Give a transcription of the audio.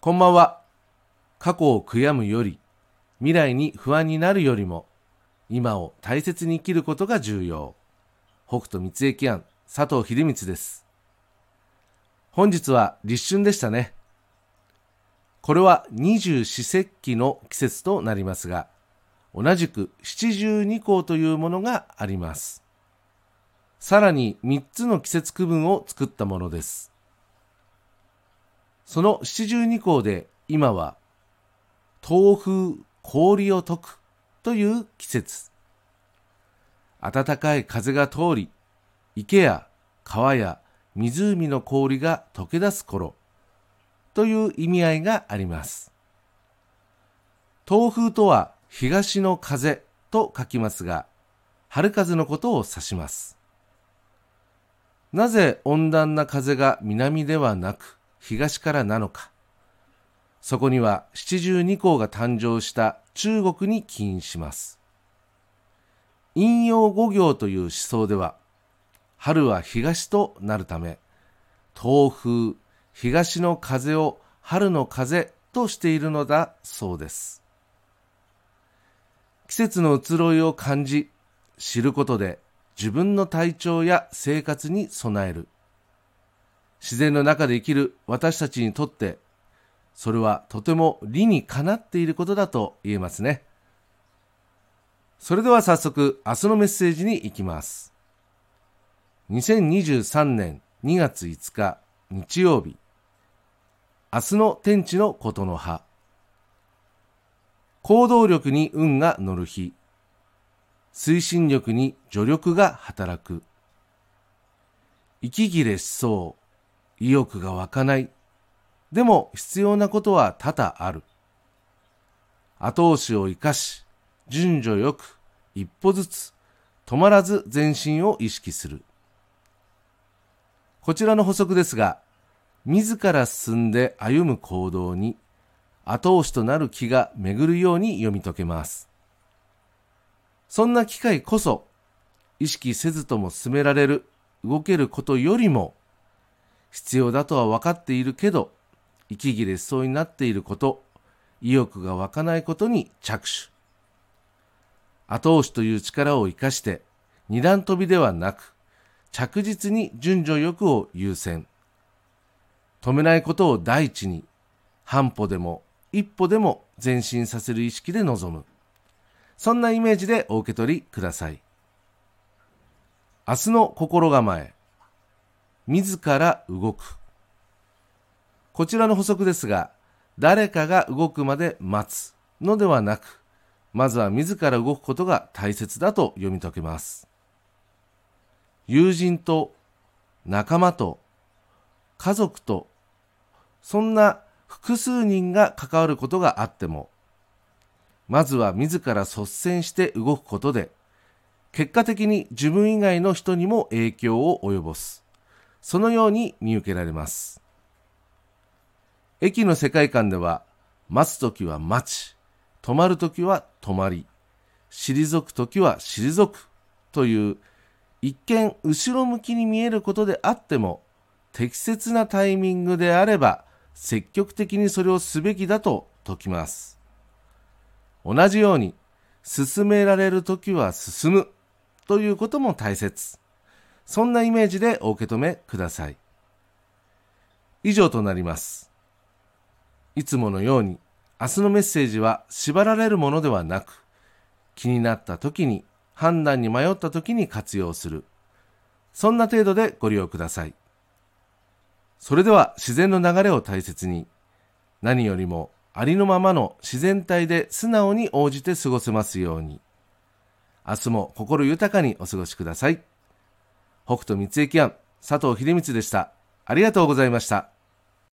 こんばんは。過去を悔やむより、未来に不安になるよりも、今を大切に生きることが重要。北斗三駅庵佐藤秀光です。本日は立春でしたね。これは二十四節気の季節となりますが、同じく七十二項というものがあります。さらに3つの季節区分を作ったものです。その七十二項で今は東風氷を解くという季節。暖かい風が通り、池や川や湖の氷が溶け出す頃という意味合いがあります。東風とは東の風と書きますが、春風のことを指します。なぜ温暖な風が南ではなく東からなのか。そこには七十二項が誕生した中国に起因します。陰陽五行という思想では、春は東となるため、東風、東の風を春の風としているのだそうです。季節の移ろいを感じ、知ることで自分の体調や生活に備える。自然の中で生きる私たちにとって、それはとても理にかなっていることだと言えますね。それでは早速、明日のメッセージに行きます。2023年2月5日日曜日、明日の天地のことの葉。行動力に運が乗る日。推進力に助力が働く。息切れしそう。意欲が湧かない。でも必要なことは多々ある。後押しを生かし、順序よく、一歩ずつ、止まらず前進を意識する。こちらの補足ですが、自ら進んで歩む行動に後押しとなる気が巡るように読み解けます。そんな機会こそ、意識せずとも進められる、動けることよりも、必要だとは分かっているけど、息切れしそうになっていること、意欲が湧かないことに着手。後押しという力を生かして、二段飛びではなく、着実に順序欲を優先。止めないことを第一に、半歩でも一歩でも前進させる意識で臨む。そんなイメージでお受け取りください。明日の心構え。自ら動く。こちらの補足ですが、誰かが動くまで待つのではなく、まずは自ら動くことが大切だと読み解けます。友人と仲間と家族とそんな複数人が関わることがあってもまずは自ら率先して動くことで、結果的に自分以外の人にも影響を及ぼす。そのように見受けられます。駅の世界観では、待つときは待ち、止まるときは止まり、退くときは退くという、一見後ろ向きに見えることであっても、適切なタイミングであれば、積極的にそれをすべきだと説きます。同じように進められる時は進むということも大切。そんなイメージでお受け止めください。以上となります。いつものように明日のメッセージは縛られるものではなく気になった時に判断に迷った時に活用する。そんな程度でご利用ください。それでは自然の流れを大切に何よりもありのままの自然体で素直に応じて過ごせますように。明日も心豊かにお過ごしください。北斗三駅庵、佐藤秀光でした。ありがとうございました。